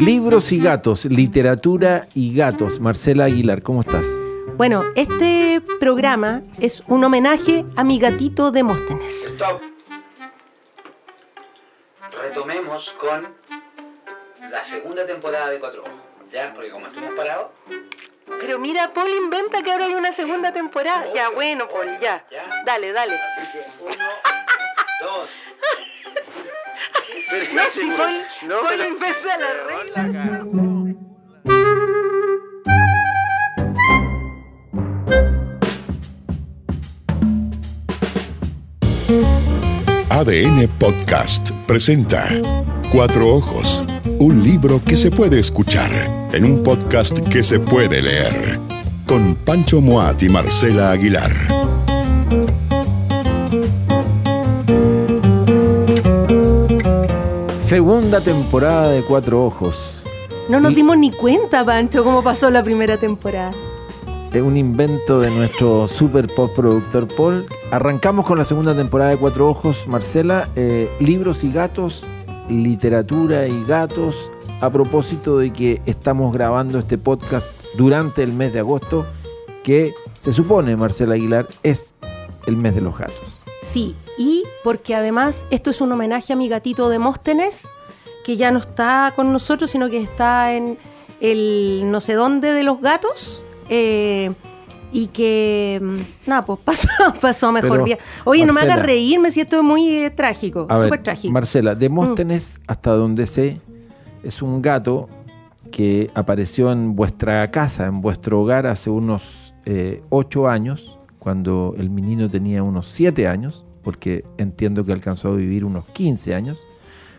Libros y gatos, literatura y gatos. Marcela Aguilar, ¿cómo estás? Bueno, este programa es un homenaje a mi gatito Demóstenes. Stop. Retomemos con la segunda temporada de Cuatro Ojos. ¿Ya? Porque como estuvimos parados, Pero mira, Paul inventa que ahora hay una segunda temporada. Ya, bueno, Paul, ya. ¿ya? Dale, dale. Así que uno, dos. No, si Paul, Paul inventa la regla. ADN Podcast presenta Cuatro Ojos, un libro que se puede escuchar en un podcast que se puede leer, con Pancho Moat y Marcela Aguilar. Segunda temporada de Cuatro Ojos. No nos Y- dimos ni cuenta, Pancho, cómo pasó la primera temporada. Es un invento de nuestro super pop productor Paul. Arrancamos con la segunda temporada de Cuatro Ojos. Marcela, eh, libros y gatos, literatura y gatos. A propósito de que estamos grabando este podcast durante el mes de agosto, que se supone, Marcela Aguilar, es el mes de los gatos. Sí, y porque además esto es un homenaje a mi gatito Demóstenes, que ya no está con nosotros, sino que está en el no sé dónde de los gatos. eh, y que, mm, nada, pues pasó, pasó mejor Pero, día. Oye, no me hagas reírme si esto es muy eh, trágico, súper trágico. Marcela, Demóstenes, hasta donde sé, es un gato que apareció en vuestra casa, en vuestro hogar hace unos eh, ocho años, cuando el menino tenía unos siete años, porque entiendo que alcanzó a vivir unos 15 años.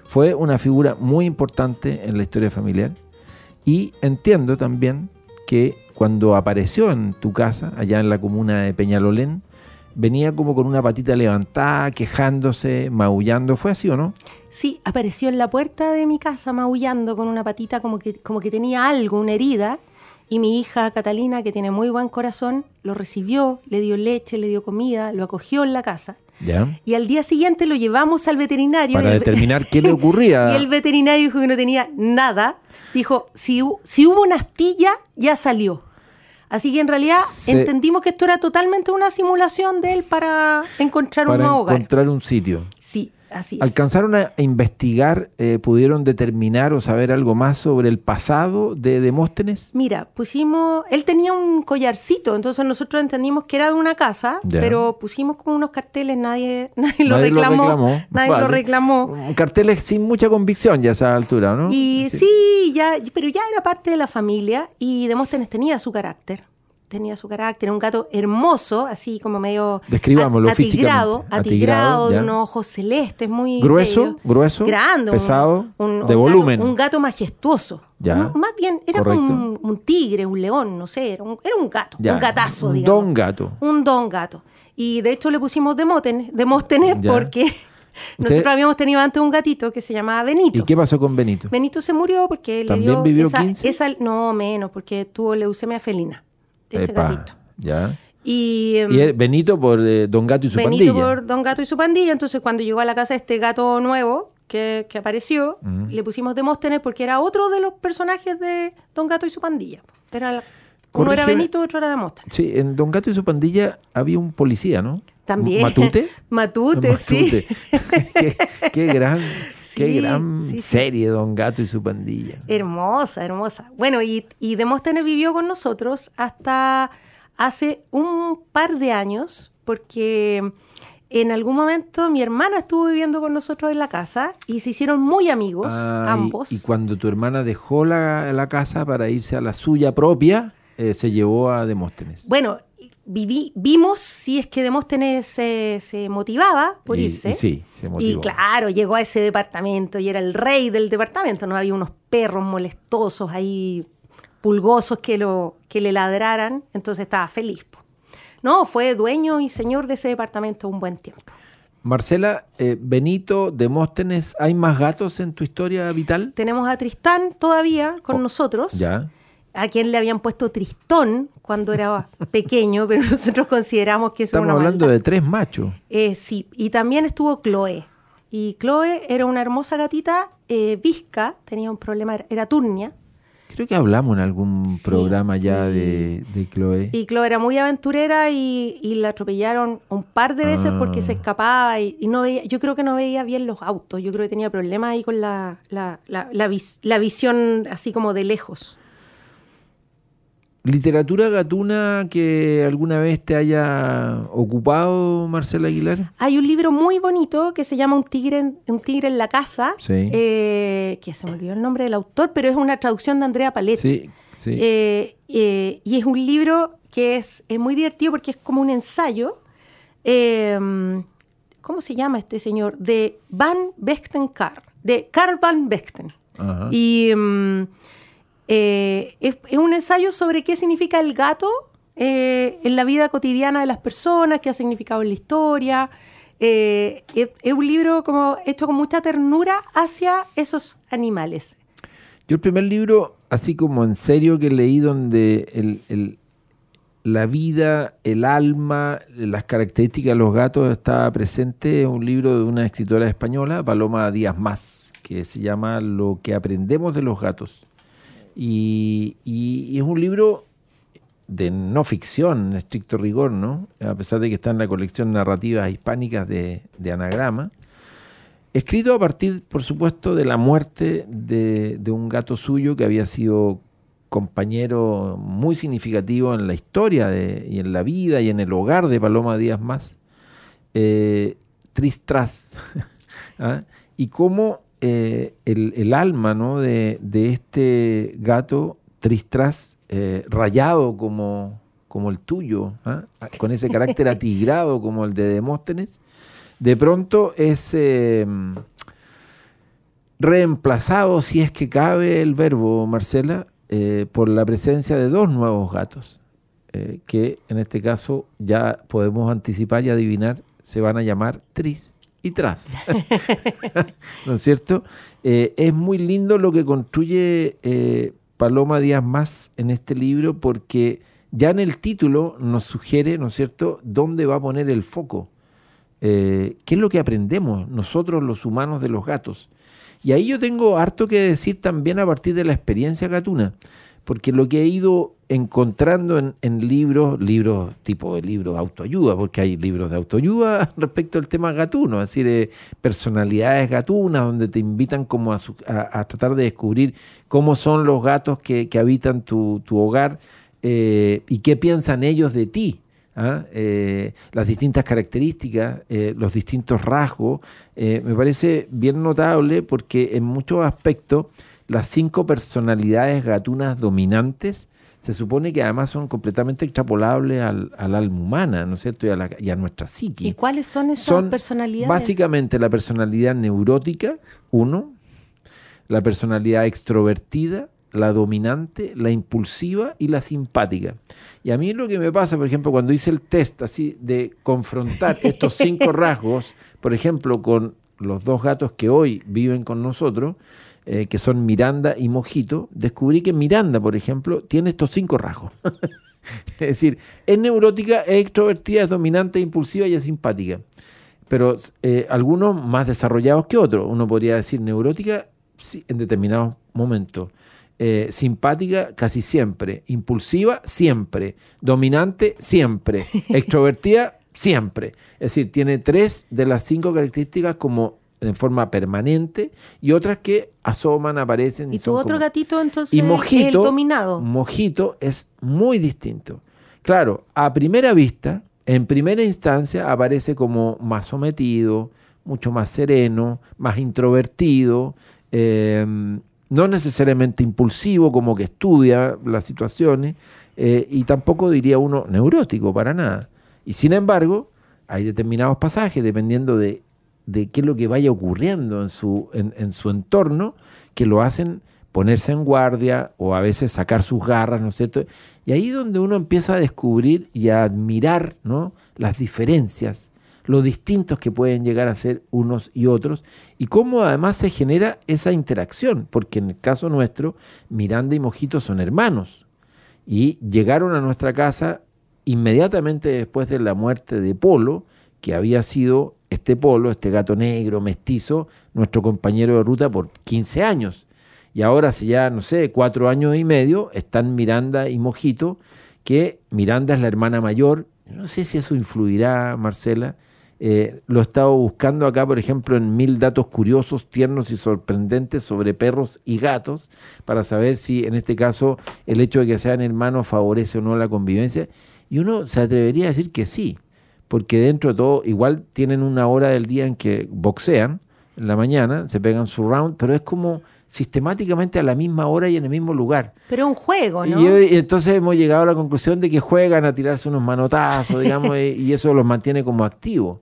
Fue una figura muy importante en la historia familiar y entiendo también que cuando apareció en tu casa, allá en la comuna de Peñalolén, venía como con una patita levantada, quejándose, maullando. ¿Fue así o no? Sí, apareció en la puerta de mi casa maullando con una patita como que, como que tenía algo, una herida. Y mi hija Catalina, que tiene muy buen corazón, lo recibió, le dio leche, le dio comida, lo acogió en la casa. Ya. Y al día siguiente lo llevamos al veterinario. Para el- determinar qué le ocurría. Y el veterinario dijo que no tenía nada. Dijo, si, si hubo una astilla, ya salió. Así que en realidad Se- entendimos que esto era totalmente una simulación de él para encontrar un para hogar. encontrar un sitio. Sí, así es. ¿Alcanzaron a investigar, eh, pudieron determinar o saber algo más sobre el pasado de Demóstenes? Mira, pusimos, él tenía un collarcito, entonces nosotros entendimos que era de una casa, Ya. pero pusimos como unos carteles, nadie, nadie, lo, Nadie reclamó, nadie Vale. lo reclamó. Carteles sin mucha convicción ya a esa altura, ¿no? Y sí. ya, pero ya era parte de la familia y Demóstenes tenía su carácter. Tenía su carácter, un gato hermoso, así como medio Describámoslo at- atigrado, físicamente. atigrado, de unos ojos celestes, muy Grueso, bello. grueso, grande, un- pesado, un- de un gato- volumen. un gato majestuoso. Ya. Un- más bien, era como Correcto. un, un tigre, un león, no sé, era un, era un gato, Ya, un gatazo, un digamos. don gato. Un don gato. Y de hecho le pusimos Demóstenes, porque nosotros habíamos tenido antes un gatito que se llamaba Benito. ¿Y qué pasó con Benito? Benito se murió porque le ¿También dio vivió esa, 15? esa- no menos porque tuvo leucemia felina ese Epa, gatito Ya. y, Y Benito por eh, Don Gato y su Benito pandilla. por Don Gato y su pandilla entonces cuando llegó a la casa este gato nuevo que, que apareció Mm. le pusimos Demóstenes porque era otro de los personajes de Don Gato y su pandilla era la- uno era. Benito otro era Demóstenes Sí, en Don Gato y su pandilla había un policía, ¿no? también ¿Matute? Matute, sí qué, qué gran, qué gran sí, serie Don Gato y su pandilla. Hermosa, hermosa. Bueno, y, y Demóstenes vivió con nosotros hasta hace un par de años, porque en algún momento mi hermana estuvo viviendo con nosotros en la casa y se hicieron muy amigos, Ah, y- ambos. Y, cuando tu hermana dejó la, la casa para irse a la suya propia, eh, se llevó a Demóstenes. Bueno, viví, vimos si es que Demóstenes se, se motivaba por Y- irse. y sí, se Y claro, llegó a ese departamento y era el rey del departamento. No había unos perros molestosos ahí, pulgosos que, lo, que le ladraran. Entonces estaba feliz. po. No, fue dueño y señor de ese departamento un buen tiempo. Marcela, eh, Benito, Demóstenes, ¿hay más gatos en tu historia vital? Tenemos a Tristán todavía con Oh, nosotros. Ya. A quien le habían puesto Tristón cuando era pequeño, pero nosotros consideramos que eso Estamos era una hablando maldad. de tres machos. Eh, sí, y también estuvo Chloe. Y Chloe era una hermosa gatita eh, visca, tenía un problema, era turnia. Creo que hablamos en algún Sí, programa ya de, de Chloe. Y Chloe era muy aventurera y, y la atropellaron un par de veces porque se Ah. escapaba y, y no veía, yo creo que no veía bien los autos. Yo creo que tenía problemas ahí con la, la, la, la vis- la visión así como de lejos. ¿Literatura gatuna que alguna vez te haya ocupado, Marcela Aguilar? Hay un libro muy bonito que se llama Un tigre en, un tigre en la casa, Sí. eh, que se me olvidó el nombre del autor, pero es una traducción de Andrea Paletti. Sí, sí. Eh, eh, y es un libro que es, es muy divertido porque es como un ensayo. eh, ¿Cómo se llama este señor? De Van Vechten Carr, de Carl Van Vechten. Ajá. Y mm, eh, es, un ensayo sobre qué significa el gato eh, en la vida cotidiana de las personas, qué ha significado en la historia. Eh, es, un libro como hecho con mucha ternura hacia esos animales. Yo el primer libro, así como en serio que leí, donde la vida, el alma, las características de los gatos estaba presente, es un libro de una escritora española, Paloma Díaz Más, que se llama Lo que aprendemos de los gatos. Y, es un libro de no ficción, en estricto rigor, ¿no? A pesar de que está en la colección Narrativas Hispánicas de, de Anagrama. Escrito a partir, por supuesto, de la muerte de, un gato suyo que había sido compañero muy significativo en la historia y en la vida y en el hogar de Paloma Díaz Más, eh, Tristras. ¿ah? Y cómo eh, el, el alma ¿no? de, de este gato Tristras, eh, rayado como, como el tuyo, ¿ah? con ese carácter atigrado como el de Demóstenes, de pronto es eh, reemplazado, si es que cabe el verbo, Marcela, por la presencia de dos nuevos gatos, que en este caso ya podemos anticipar y adivinar, se van a llamar Tris y Tras. ¿No es cierto? Eh, es muy lindo lo que construye eh, Paloma Díaz Más en este libro porque ya en el título nos sugiere, ¿no es cierto?, dónde va a poner el foco. Eh, ¿Qué es lo que aprendemos nosotros los humanos de los gatos? Y ahí yo tengo harto que decir también a partir de la experiencia gatuna, porque lo que he ido encontrando en, libros, libros tipo de libros de autoayuda, porque hay libros de autoayuda respecto al tema gatuno, es decir, eh, personalidades gatunas, donde te invitan como a, su- a- a tratar de descubrir cómo son los gatos que, que habitan tu, tu hogar eh, y qué piensan ellos de ti. ¿ah? Eh, las distintas características, los distintos rasgos, me parece bien notable porque en muchos aspectos las cinco personalidades gatunas dominantes se supone que además son completamente extrapolables al, al alma humana, ¿no es cierto? Y a, la- y a nuestra psique. ¿Y cuáles son esas Son personalidades? Básicamente la personalidad neurótica, uno, la personalidad extrovertida, la dominante, la impulsiva y la simpática. Y a mí lo que me pasa, por ejemplo, cuando hice el test así de confrontar estos cinco rasgos, por ejemplo, con los dos gatos que hoy viven con nosotros, eh, que son Miranda y Mojito, descubrí que Miranda, por ejemplo, tiene estos cinco rasgos. es decir, es neurótica, es extrovertida, es dominante, es impulsiva y es simpática pero eh, algunos más desarrollados que otros. Uno podría decir neurótica sí, en determinados momentos, eh, simpática casi siempre, impulsiva siempre, dominante siempre, extrovertida siempre. Es decir, tiene tres de las cinco características como en forma permanente y otras que asoman, aparecen. ¿Y tu son otro como- gatito entonces y es Mojito, el dominado? Mojito es muy distinto. Claro, a primera vista, en primera instancia, aparece como más sometido, mucho más sereno, más introvertido, eh, no necesariamente impulsivo, como que estudia las situaciones, eh, y tampoco diría uno neurótico para nada. Y sin embargo, hay determinados pasajes, dependiendo de, de qué es lo que vaya ocurriendo en su, en, su entorno, que lo hacen ponerse en guardia o a veces sacar sus garras, ¿no es cierto? Y ahí es donde uno empieza a descubrir y a admirar ¿no? las diferencias, lo distintos que pueden llegar a ser unos y otros, y cómo además se genera esa interacción, porque en el caso nuestro, Miranda y Mojito son hermanos, y llegaron a nuestra casa inmediatamente después de la muerte de Polo, que había sido este polo, este gato negro, mestizo, nuestro compañero de ruta por 15 años. Y ahora hace ya, no sé, cuatro años y medio, están Miranda y Mojito, que Miranda es la hermana mayor. No sé si eso influirá, Marcela. Eh, lo he estado buscando acá, por ejemplo, en mil datos curiosos, tiernos y sorprendentes sobre perros y gatos, para saber si en este caso el hecho de que sean hermanos favorece o no la convivencia. Y uno se atrevería a decir que sí, porque dentro de todo, igual tienen una hora del día en que boxean, en la mañana, se pegan su round, pero es como sistemáticamente a la misma hora y en el mismo lugar. Pero es un juego, ¿no? Y, entonces hemos llegado a la conclusión de que juegan a tirarse unos manotazos, digamos, y, eso los mantiene como activos.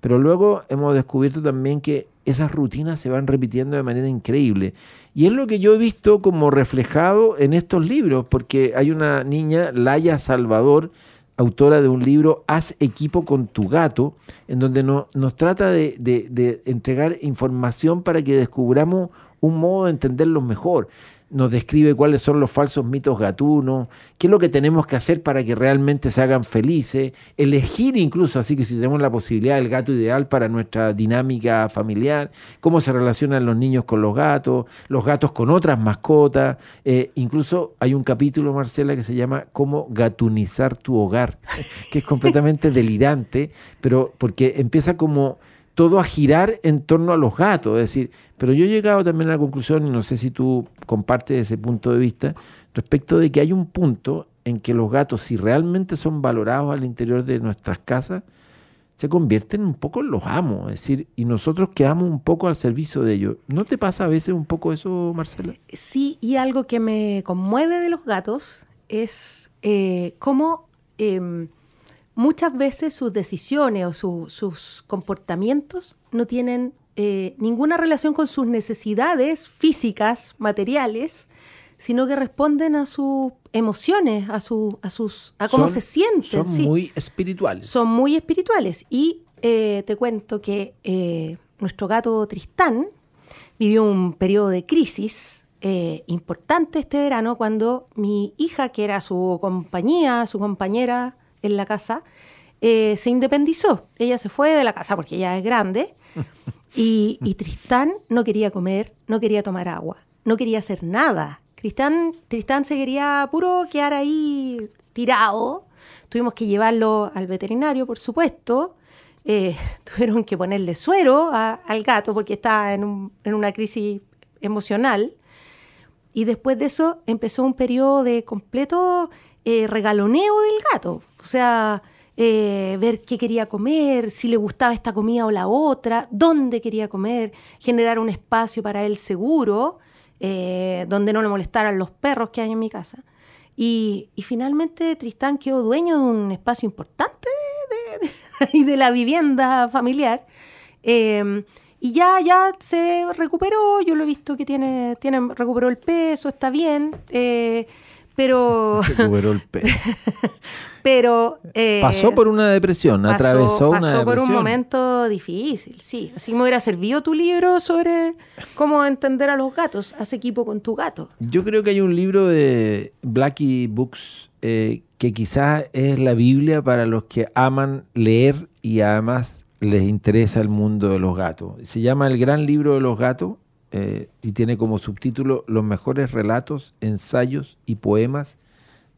Pero luego hemos descubierto también que esas rutinas se van repitiendo de manera increíble. Y es lo que yo he visto como reflejado en estos libros, porque hay una niña, Laia Salvador, autora de un libro, Haz equipo con tu gato, en donde nos trata de, de entregar información para que descubramos un modo de entenderlos mejor. Nos describe cuáles son los falsos mitos gatunos, qué es lo que tenemos que hacer para que realmente se hagan felices, elegir incluso, así que si tenemos la posibilidad del gato ideal para nuestra dinámica familiar, cómo se relacionan los niños con los gatos, los gatos con otras mascotas, eh, incluso hay un capítulo, Marcela, que se llama Cómo gatunizar tu hogar, que es completamente delirante, pero porque empieza como todo a girar en torno a los gatos. Es decir, pero yo he llegado también a la conclusión, y no sé si tú compartes ese punto de vista, respecto de que hay un punto en que los gatos, si realmente son valorados al interior de nuestras casas, se convierten un poco en los amos, es decir, y nosotros quedamos un poco al servicio de ellos. ¿No te pasa a veces un poco eso, Marcela? Sí, y algo que me conmueve de los gatos es eh, cómo em, muchas veces sus decisiones o sus comportamientos no tienen eh, ninguna relación con sus necesidades físicas, materiales, sino que responden a sus emociones, a, su, a, sus, a cómo se sienten. Son muy espirituales. Son muy espirituales. Y eh, te cuento que eh, nuestro gato Tristán vivió un periodo de crisis importante este verano cuando mi hija, que era su compañía, su compañera, en la casa, eh, se independizó. Ella se fue de la casa porque ella es grande. Y, Tristán no quería comer, no quería tomar agua, no quería hacer nada. Tristán, Tristán se quería puro quedar ahí tirado. Tuvimos que llevarlo al veterinario, por supuesto. Eh, tuvieron que ponerle suero al gato porque estaba en, en una crisis emocional. Y después de eso empezó un periodo de completo eh, regaloneo del gato. O sea, eh, ver qué quería comer, si le gustaba esta comida o la otra, dónde quería comer, generar un espacio para él seguro, eh, donde no le molestaran los perros que hay en mi casa. Y, finalmente Tristán quedó dueño de un espacio importante de, de la vivienda familiar. Em, y ya, ya se recuperó, yo lo he visto que tiene, tiene recuperó el peso, está bien. Pero. El peso. pero. Eh, pasó por una depresión, atravesó una depresión. Pasó por un momento difícil, sí. Así me hubiera servido tu libro sobre cómo entender a los gatos. Haz equipo con tu gato. Yo creo que hay un libro de Blackie Books eh, que quizás es la Biblia para los que aman leer y además les interesa el mundo de los gatos. Se llama El Gran Libro de los Gatos eh, y tiene como subtítulo Los mejores relatos, ensayos y poemas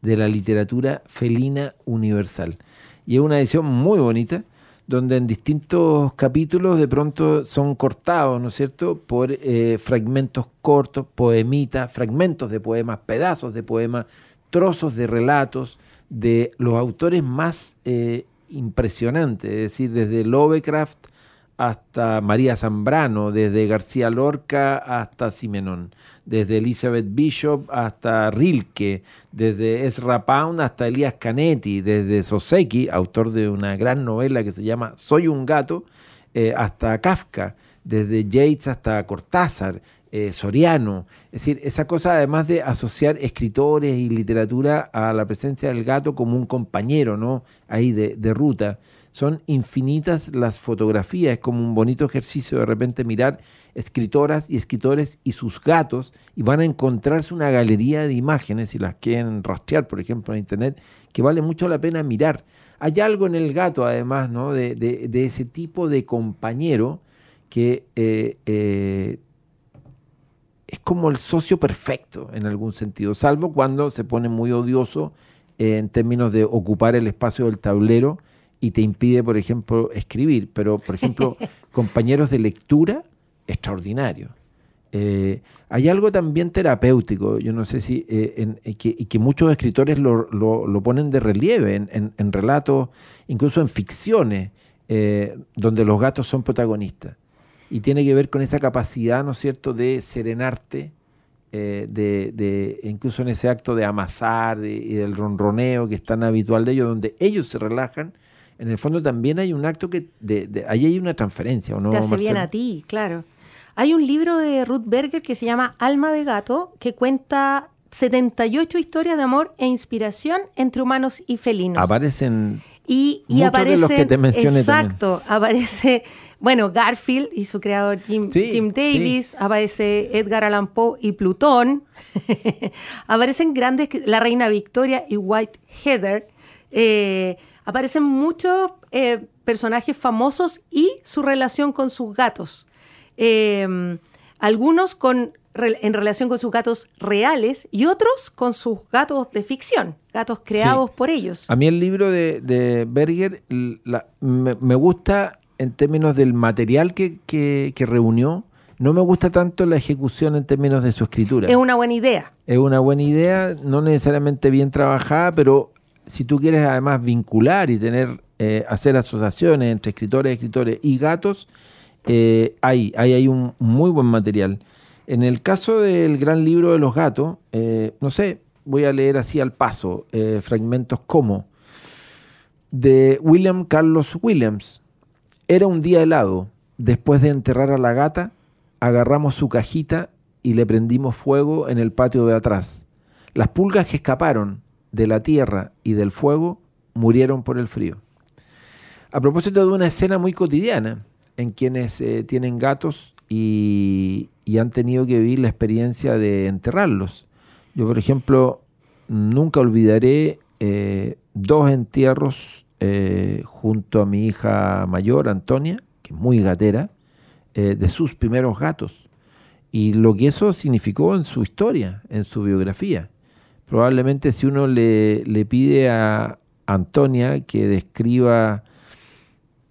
de la literatura felina universal. Y es una edición muy bonita, donde en distintos capítulos de pronto son cortados, ¿no es cierto?, por eh, fragmentos cortos, poemitas, fragmentos de poemas, pedazos de poemas, trozos de relatos de los autores más eh, impresionantes, es decir, desde Lovecraft, hasta María Zambrano, desde García Lorca hasta Simenón, desde Elizabeth Bishop hasta Rilke, desde Ezra Pound hasta Elías Canetti, desde Soseki, autor de una gran novela que se llama Soy un gato, eh, hasta Kafka, desde Yates hasta Cortázar, eh, Soriano. Es decir, esa cosa además de asociar escritores y literatura a la presencia del gato como un compañero, ¿no? Ahí de, de ruta son infinitas las fotografías, es como un bonito ejercicio de repente mirar escritoras y escritores y sus gatos y van a encontrarse una galería de imágenes, si las quieren rastrear, por ejemplo, en internet, que vale mucho la pena mirar. Hay algo en el gato, además, ¿no? de, de- ese tipo de compañero que eh, eh, es como el socio perfecto en algún sentido, salvo cuando se pone muy odioso en términos de ocupar el espacio del tablero y te impide, por ejemplo, escribir. Pero, por ejemplo, compañeros de lectura, extraordinario. Eh, hay algo también terapéutico, yo no sé si, eh, en- y que, y que muchos escritores lo, lo- lo ponen de relieve en, en- relatos, incluso en ficciones, eh, donde los gatos son protagonistas. Y tiene que ver con esa capacidad, ¿no es cierto?, de serenarte, eh, de, de- incluso en ese acto de amasar de- y del ronroneo que es tan habitual de ellos, donde ellos se relajan. En el fondo también hay un acto que, de, de- ahí hay una transferencia, ¿o no? Te hace bien Marcelo? a ti, claro. Hay un libro de Ruth Berger que se llama Alma de Gato, que cuenta 78 historias de amor e inspiración entre humanos y felinos. Aparecen y, y muchos de los que aparecen- te mencioné también. Exacto, aparece, bueno, Garfield y su creador Jim, Sí, Jim Davis, aparece Edgar Allan Poe y Plutón, aparecen grandes, la reina Victoria y White Heather, eh, aparecen muchos eh, personajes famosos y su relación con sus gatos. Eh, algunos con, re- en relación con sus gatos reales y otros con sus gatos de ficción, gatos creados Sí. por ellos. A mí el libro de, de Berger la- me, me gusta en términos del material que, que- que reunió. No me gusta tanto la ejecución en términos de su escritura. Es una buena idea. Es una buena idea, no necesariamente bien trabajada, pero si tú quieres además vincular y tener eh, hacer asociaciones entre escritores, escritores y gatos, eh, hay, hay, hay un muy buen material. En el caso del gran libro de los gatos, eh, no sé, voy a leer así al paso, fragmentos como de William Carlos Williams. Era un día helado. Después de enterrar a la gata, agarramos su cajita y le prendimos fuego en el patio de atrás. Las pulgas que escaparon de la tierra y del fuego murieron por el frío. A propósito de una escena muy cotidiana en quienes eh, tienen gatos y, han tenido que vivir la experiencia de enterrarlos. Yo, por ejemplo, nunca olvidaré eh, dos entierros eh, junto a mi hija mayor, Antonia, que es muy gatera, eh, de sus primeros gatos. Y lo que eso significó en su historia, en su biografía. Probablemente si uno le, pide a Antonia que describa,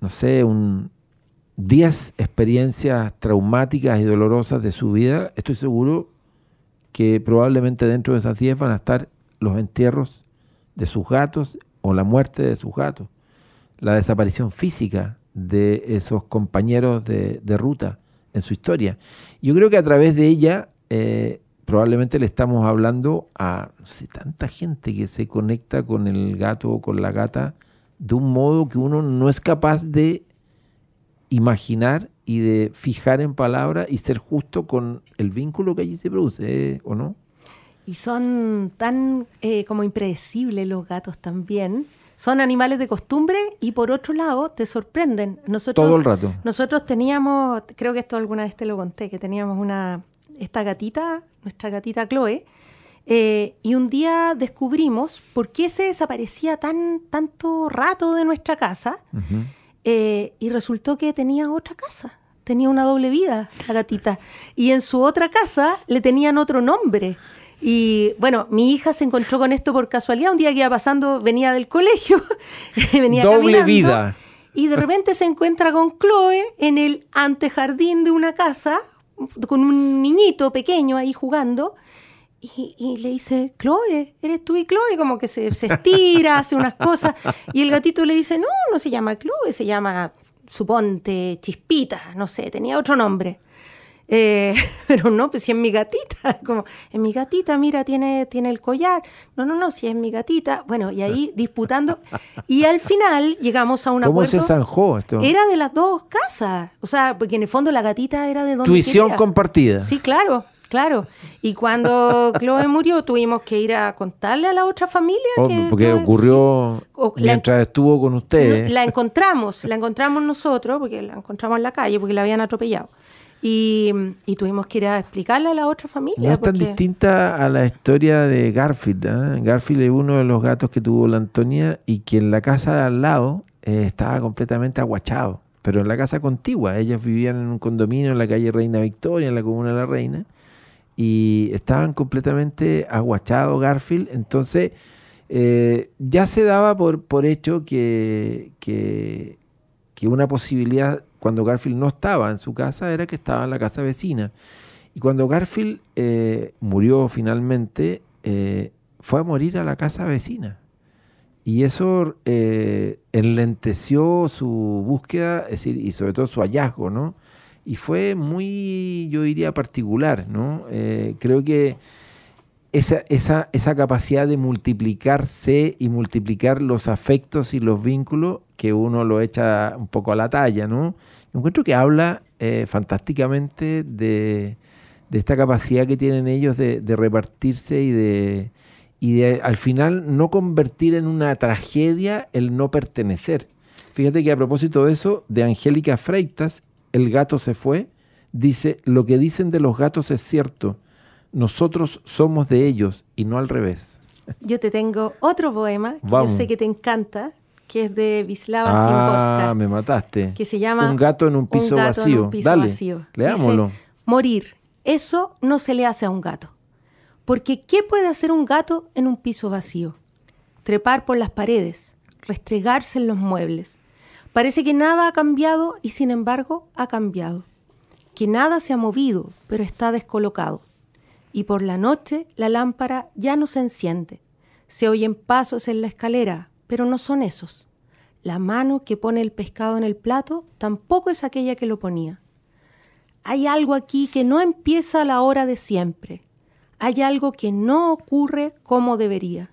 no sé, un 10 experiencias traumáticas y dolorosas de su vida, estoy seguro que probablemente dentro de esas 10 van a estar los entierros de sus gatos o la muerte de sus gatos, la desaparición física de esos compañeros de, de ruta en su historia. Yo creo que a través de ella eh, probablemente le estamos hablando a no sé, tanta gente que se conecta con el gato o con la gata de un modo que uno no es capaz de imaginar y de fijar en palabras y ser justo con el vínculo que allí se produce, ¿eh? ¿o no? Y son tan eh, como impredecibles los gatos también. Son animales de costumbre y por otro lado te sorprenden. Nosotros, Todo el rato. Nosotros teníamos, creo que esto alguna vez te lo conté, que teníamos una, esta gatita, nuestra gatita Chloe, eh, y un día descubrimos por qué se desaparecía tan, tanto rato de nuestra casa. Eh, y resultó que tenía otra casa. Tenía una doble vida, la gatita. Y en su otra casa le tenían otro nombre. Y bueno, mi hija se encontró con esto por casualidad. Un día que iba pasando, venía del colegio, venía Doble caminando, vida. Y de repente se encuentra con Chloe en el antejardín de una casa, con un niñito pequeño ahí jugando. Y, y le dice, Chloe, ¿eres tú y Chloe? Como que se, se estira, hace unas cosas. Y el gatito le dice, no, no se llama Chloe, se llama, suponte, Chispita, no sé, tenía otro nombre. Eh, pero no, pues si es mi gatita, como, es mi gatita, mira, tiene, tiene el collar. No, no, no, si es mi gatita. Bueno, y ahí disputando. Y al final llegamos a un ¿Cómo se zanjó esto? Era de las dos casas. O sea, porque en el fondo la gatita era de donde Tuición quería. compartida. Sí, claro, claro. Y cuando Chloe murió, tuvimos que ir a contarle a la otra familia Oh, que porque Chloe- ocurrió sí. O la- mientras estuvo con ustedes. la encontramos, la encontramos nosotros, porque la encontramos en la calle, porque la habían atropellado. Y, y tuvimos que ir a explicarle a la otra familia. No es tan porque- distinta a la historia de Garfield. ¿ah? Garfield es uno de los gatos que tuvo la Antonia y que en la casa de al lado eh, estaba completamente aguachado. Pero en la casa contigua. Ellas vivían en un condominio en la calle Reina Victoria, en la comuna de la Reina. Y estaban completamente aguachados Garfield. Entonces eh, ya se daba por, por hecho que, que, que una posibilidad cuando Garfield no estaba en su casa era que estaba en la casa vecina. Y cuando Garfield eh, murió finalmente, eh, fue a morir a la casa vecina. Y eso eh, enlenteció su búsqueda, es decir, y sobre todo su hallazgo, ¿no? Y fue muy, yo diría, particular, ¿no? Creo que esa, esa, esa capacidad de multiplicarse y multiplicar los afectos y los vínculos que uno lo echa un poco a la talla, ¿no? Yo encuentro que habla eh, fantásticamente de, de esta capacidad que tienen ellos de, de repartirse y de, y de al final no convertir en una tragedia el no pertenecer. Fíjate que a propósito de eso, de Angélica Freitas, El gato se fue, dice, lo que dicen de los gatos es cierto, nosotros somos de ellos y no al revés. Yo te tengo otro poema que Vamos. yo sé que te encanta, que es de Wisława Ah, me mataste. que se llama Un gato en un piso gato en vacío. un piso Dale, vacío. leámoslo. Dice, Morir, eso no se le hace a un gato. Porque ¿qué puede hacer un gato en un piso vacío? Trepar por las paredes, restregarse en los muebles. Parece que nada ha cambiado y sin embargo ha cambiado. Que nada se ha movido, pero está descolocado. Y por la noche la lámpara ya no se enciende. Se oyen pasos en la escalera, pero no son esos. La mano que pone el pescado en el plato tampoco es aquella que lo ponía. Hay algo aquí que no empieza a la hora de siempre. Hay algo que no ocurre como debería.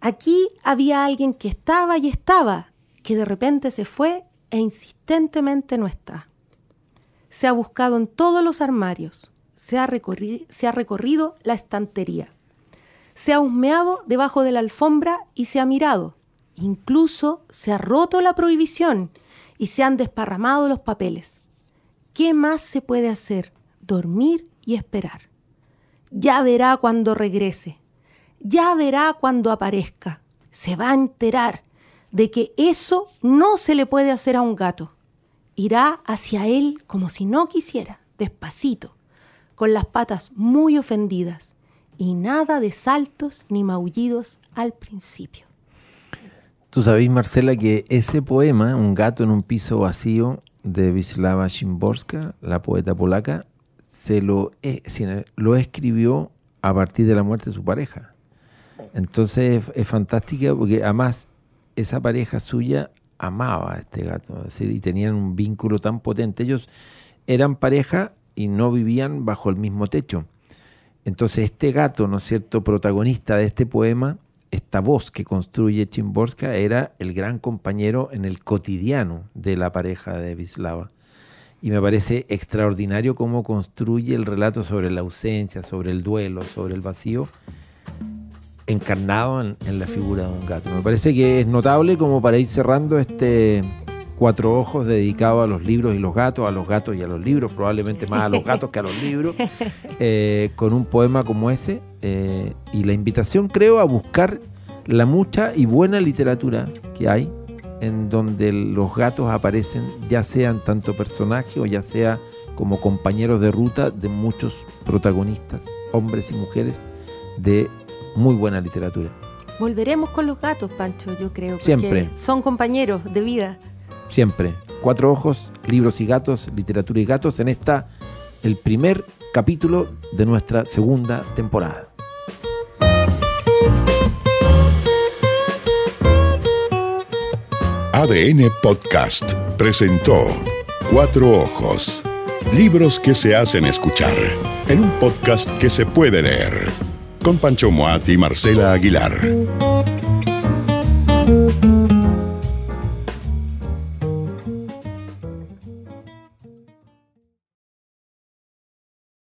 Aquí había alguien que estaba y estaba, que de repente se fue e insistentemente no está. Se ha buscado en todos los armarios, se ha, recorrido la estantería, se ha husmeado debajo de la alfombra y se ha mirado. Incluso se ha roto la prohibición y se han desparramado los papeles. ¿Qué más se puede hacer? Dormir y esperar. Ya verá cuando regrese. Ya verá cuando aparezca. Se va a enterar de que eso no se le puede hacer a un gato. Irá hacia él como si no quisiera, despacito, con las patas muy ofendidas y nada de saltos ni maullidos al principio. Tú sabéis, Marcela, que ese poema, Un gato en un piso vacío, de Wisława Szymborska, la poeta polaca, se lo, se lo escribió a partir de la muerte de su pareja. Entonces es, es fantástica porque además esa pareja suya amaba a este gato y tenían un vínculo tan potente. Ellos eran pareja y no vivían bajo el mismo techo. Entonces este gato, ¿no es cierto?, protagonista de este poema, esta voz que construye Chimborska era el gran compañero en el cotidiano de la pareja de Wisława. Y me parece extraordinario cómo construye el relato sobre la ausencia, sobre el duelo, sobre el vacío, encarnado en, en la figura de un gato. Me parece que es notable como para ir cerrando este cuatro ojos dedicado a los libros y los gatos, a los gatos y a los libros, probablemente más a los gatos que a los libros, eh, con un poema como ese. eh, y la invitación, creo, a buscar la mucha y buena literatura que hay, en donde los gatos aparecen, ya sean tanto personajes o ya sea como compañeros de ruta de muchos protagonistas, hombres y mujeres, de muy buena literatura. Volveremos con los gatos, Pancho, yo creo. Siempre. Son compañeros de vida. Siempre. Cuatro ojos, libros y gatos, literatura y gatos, en esta, el primer capítulo de nuestra segunda temporada. ADN Podcast presentó Cuatro Ojos. Libros que se hacen escuchar en un podcast que se puede leer. Con Pancho Moat y Marcela Aguilar.